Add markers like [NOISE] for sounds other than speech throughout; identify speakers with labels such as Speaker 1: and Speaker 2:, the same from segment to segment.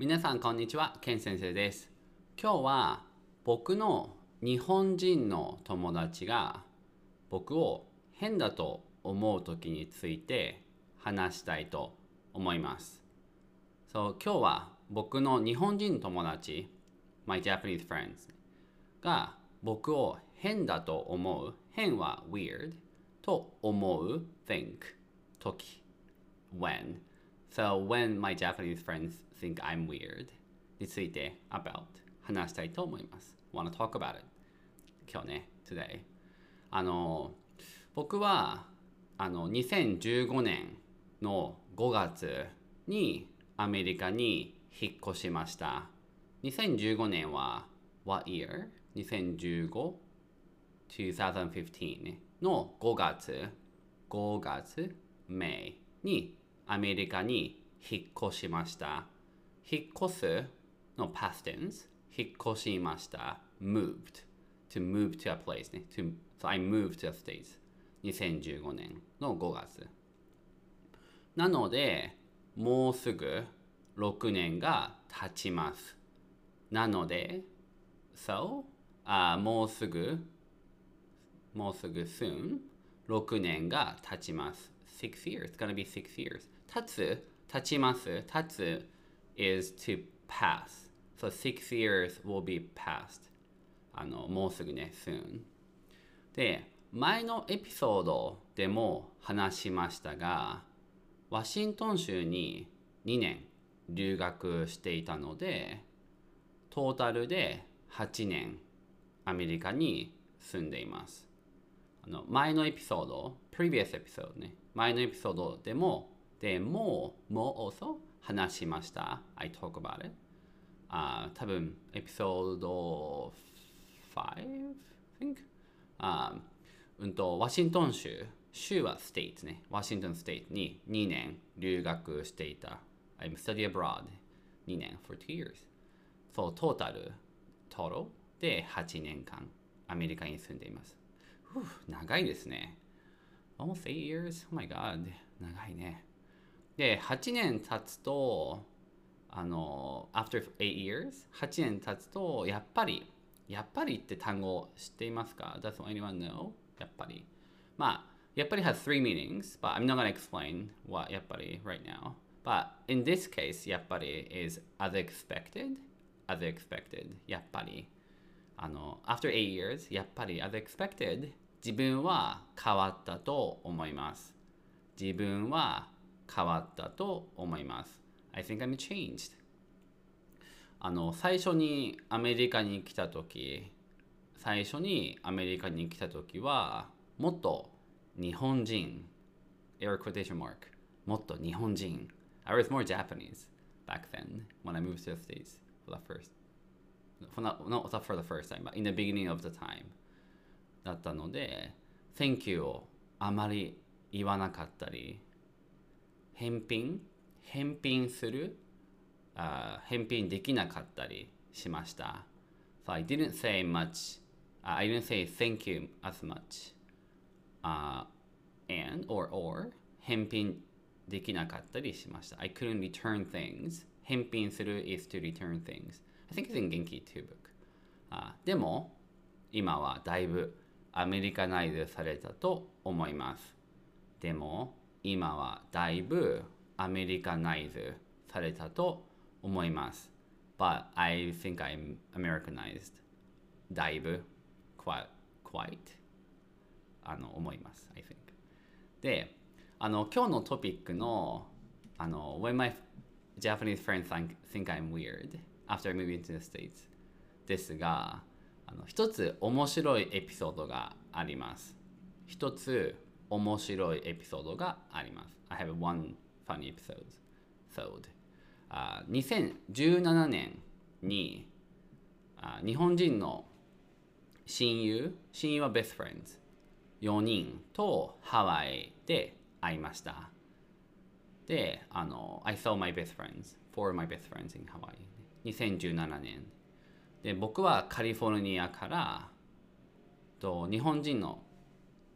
Speaker 1: 皆さんこんにちは、ケン先生です。今日は僕の日本人の友達が僕を変だと思う時について話したいと思います。そう今日は僕の日本人友達、my Japanese friends が僕を変だと思う、変は weird と思う think 時 when So when my Japanese friends think I'm weird について about 話したいと思います。wanna talk about it 今日ね、today あの僕はあの2015年の5月にアメリカに引っ越しました。2015年は what year? 2015 2015の5月5月 May にアメリカに引っ越しました。引っ越すの past tense 引っ越しました。moved to move to a place ね。to, so I moved to a state 2015年の5月。なので、もうすぐ6年が経ちます。なので、so、あもうすぐ、もうすぐ soon、6年が経ちます。6 years, it's gonna be 6 years. 経つ、経ちます、経つ？is to pass. So 6 years will be past. あの、もうすぐね、soon. で、前のエピソードでも話しましたが、ワシントン州に2年留学していたので、トータルで8年アメリカに住んでいます。あの前のエピソード、previous episode ね、前のエピソードでも、でもう、もう also 話しました。I talk about it. あ多分エピソード5 I think? あうんと、ワシントン州、州は state ね、ワシントンステイトに2年留学していた。I'm study abroad 2年 for two years. そう、トータル、total で8年間アメリカに住んでいます。長いですね。Almost eight years? Oh my god. 長いね。で、8年経つと、あの、after eight years? 8年経つと、やっぱり、やっぱりって単語知っていますか ?Does anyone know? やっぱり。まあ、やっぱり has three meanings, but I'm not going to explain what やっぱり right now. But in this case, やっぱり is as expected, as expected, やっぱり。あの、after eight years, やっぱり as expected, 自分は変わったと思います。自分は変わったと思います。I think I'm changed. あの、最初にアメリカに来た時最初にアメリカに来た時は、もっと日本人、air quotation mark、もっと日本人。I was more Japanese back then when I moved to the States for the first, for not, not for the first time, but in the beginning of the time だったので、Thank you をあまり言わなかったり、返品返品するあ返品できなかったりしました。So I didn't say much. Uh, I didn't say thank you as much. Uh, and or or 返品できなかったりしました。I couldn't return things. 返品する is to return things. I think it's in Genki 2 book. あでも今はだいぶアメリカナイズされたと思います。でも今はだいぶアメリカナイズされたと思います。But I think I'm Americanized. だいぶ quite, quite あの思います。I think. で、あの今日のトピックのあの When my Japanese friends think, think I'm weird after moving to the States ですがあの一つ面白いエピソードがあります。一つ面白いエピソードがあります。I have one funny episode. So, あ2017年にあ日本人の親友、親友は best friends 4人とハワイで会いました。で、あの、I saw my best friends, for my best friends in Hawaii 2017年。で、僕はカリフォルニアからと日本人の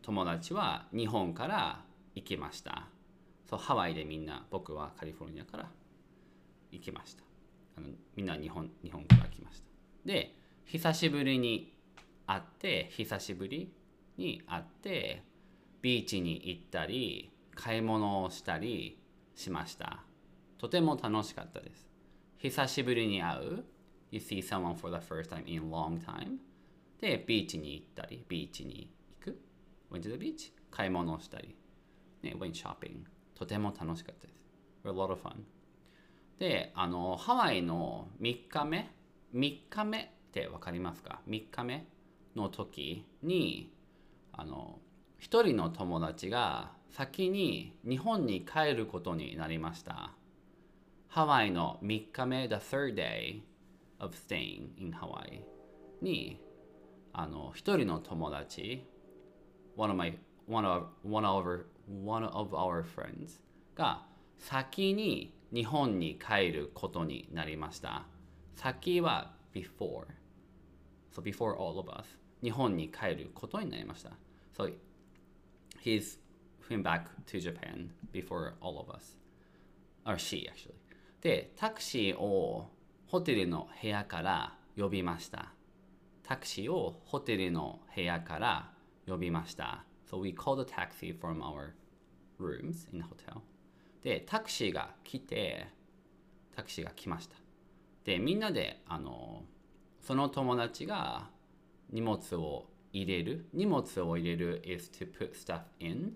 Speaker 1: 友達は日本から行きました。そう、ハワイでみんな僕はカリフォルニアから行きました。あのみんな日本日本から来ましたで久しぶりに会って久しぶりに会ってビーチに行ったり買い物をしたりしましたとても楽しかったです久しぶりに会う You see someone for the first time in a long time でビーチに行ったりビーチに Went to the beach 買い物をしたり、ね、went shopping とても楽しかったです。It was a lot of fun であのハワイの3日目3日目って分かりますか？3日目の時にあの一人の友達が先に日本に帰ることになりました。ハワイの3日目 The third day of staying in Hawaii にあの一人の友達 one of my one of one of our one of our friends が先に日本に帰ることになりました先は before so before all of us 日本に帰ることになりました so he's went back to Japan before all of us or she actually でタクシーをホテルの部屋から呼びましたタクシーをホテルの部屋から呼びました So we called a taxi from our rooms in the hotel でタクシーが来てタクシーが来ましたでみんなであのその友達が荷物を入れる荷物を入れる is to put stuff in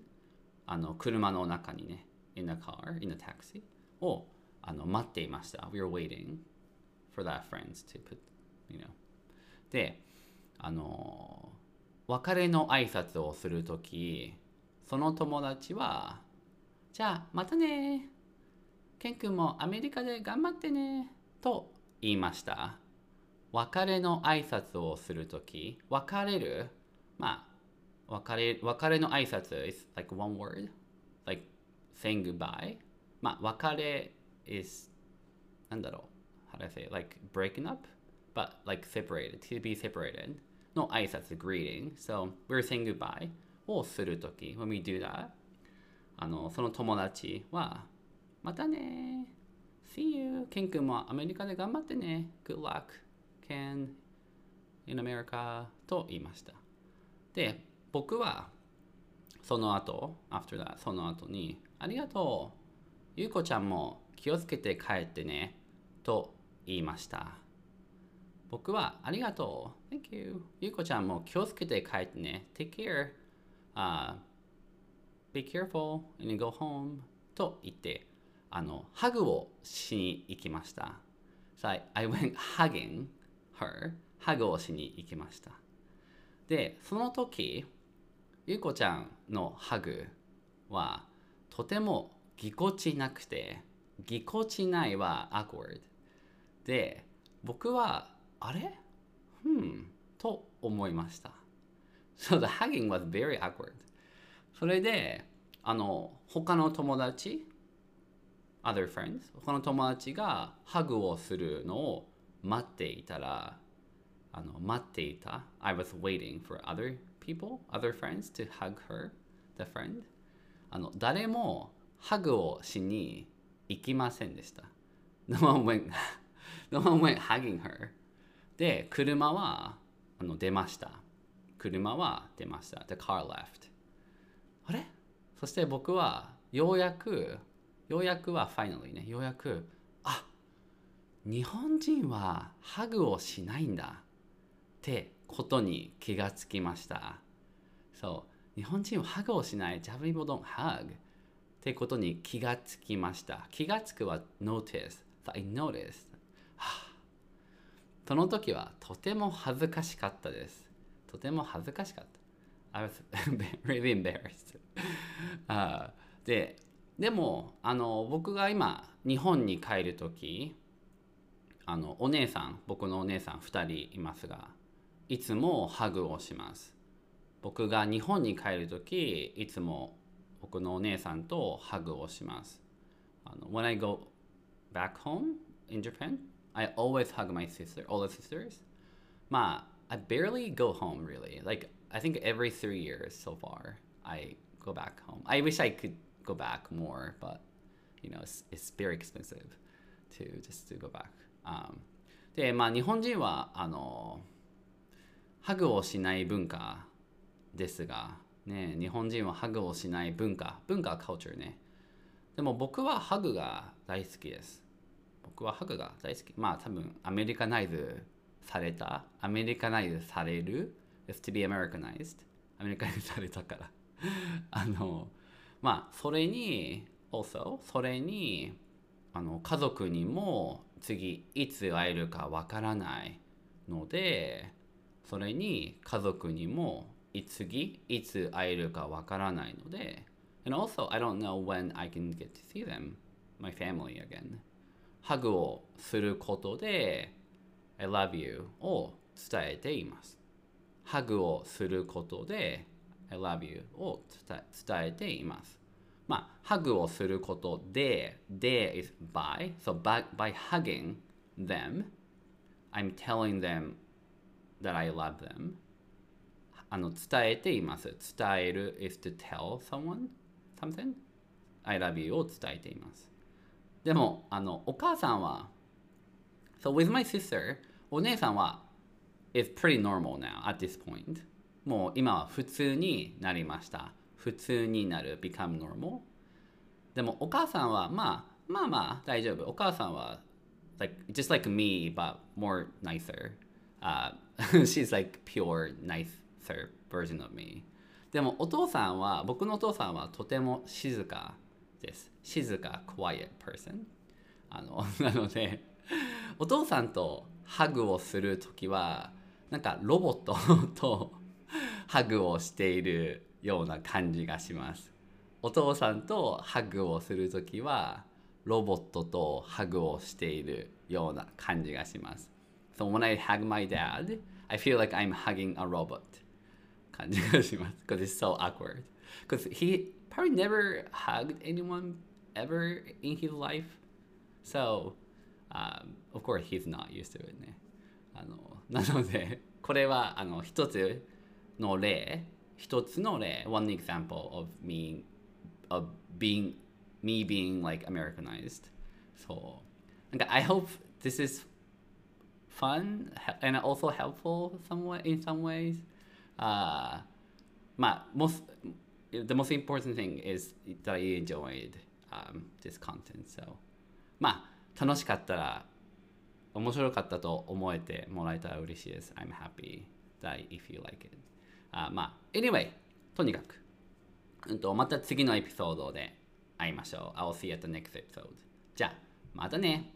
Speaker 1: あの車の中にね in the car in the taxi をあの待っていました we were waiting for that friends to put you know であの別れの挨拶をするときその友達はじゃあまたねケン君もアメリカで頑張ってねと言いました別れの挨拶をするとき別れるまあ別れ別れの挨拶 is like one word like saying goodbye まあ別れ is なんだろう how do I say it? like breaking up but like separated to be separated の挨拶 greeting. So we're saying goodbye. をするとき when we do that あのその友達はまたね。See you. ケン君もアメリカで頑張ってね。Good luck Ken in America と言いました。で僕はその後 after that その後にありがとう。ゆうこちゃんも気をつけて帰ってね。と言いました。僕はありがとう。Thank you ゆうこちゃんも気をつけて帰ってね。Take care、uh, Be careful and go home と言ってあのハグをしに行きました。So I, I went hugging her ハグをしに行きました。でその時ゆうこちゃんのハグはとてもぎこちなくてぎこちないは awkward で僕はあれ Hmm と思いました So the hugging was very awkward それであの他の友達 other friends 他の友達がハグをするのを待っていたらあの待っていた I was waiting for other people other friends to hug her the friend あの誰もハグをしに行きませんでした No one went, no one went hugging her で車はあの出ました。車は出ました。The car left あれ？そして僕はようやくようやくは finally ね。ようやくあ日本人はハグをしないんだ。ってことに気がつきました。そう。日本人はハグをしない。Japanese people don't hug ってことに気がつきました。気がつくは notice so I noticed はあその時はとても恥ずかしかったです。とても恥ずかしかった。I was [LAUGHS] really embarrassed. [LAUGHS] あででもあの僕が今日本に帰る時あのお姉さん僕のお姉さん2人いますがいつもハグをします。僕が日本に帰る時いつも僕のお姉さんとハグをします。あの When I go back home in Japan I always hug my sister all the sisters まあ I barely go home really like I think every three years so far I go back home I wish I could go back more but you know it's, it's very expensive to just to go back あで、まあ、日本人はあのハグをしない文化ですが、ね、日本人はハグをしない文化文化は culture ねでも僕はハグが大好きです 僕はハグが大好き。まあ多分アメリカナイズされたアメリカナイズされる is to be Americanized アメリカナイズされたから。[LAUGHS] あのまあそれに also それにあの家族にも次いつ会えるかわからないのでそれに家族にも次いつ会えるかわからないので。And also I don't know when I can get to see them my family again. ハグをすることで I love you を伝えていますハグをすることで I love you を伝えていますまあ、ハグをすることで、で is by. So by, by hugging them, I'm telling them that I love them. あの伝えています。伝える is to tell someone something. I love you を伝えています。でも、あのお母さんは、So with my sister, お姉さんは is pretty normal now at this point. もう今は普通になりました。普通になる become normal でもお母さんはまあまあまあ大丈夫お母さんは like just like me but more nicer、uh, she's like pure nicer version of me でもお父さんは僕のお父さんはとても静かです静か quiet person あの [LAUGHS] なのでお父さんとハグをする時はなんかロボット [LAUGHS] とハグをしているような感じがします。お父さんとハグをするときはロボットとハグをしているような感じがします。So when I hug my dad, I feel like I'm hugging a robot 感じがします。Because it's so awkward. Because he probably never hugged anyone ever in his life. So, um, of course he's not used to it ね。あのなので、これはあの一つの例一つの例 one [LAUGHS] example of me of being me being like Americanized so I hope this is fun and also helpful somewhat in some ways uh most the most important thing is that you enjoyed um, this content so まあ楽しかったら面白かったと思えてもらえたら嬉しいです I'm happy that if you like it あまあ、anyway、とにかく、うんと、また次のエピソードで会いましょう。I'll see you at the next episode. じゃあ、またね。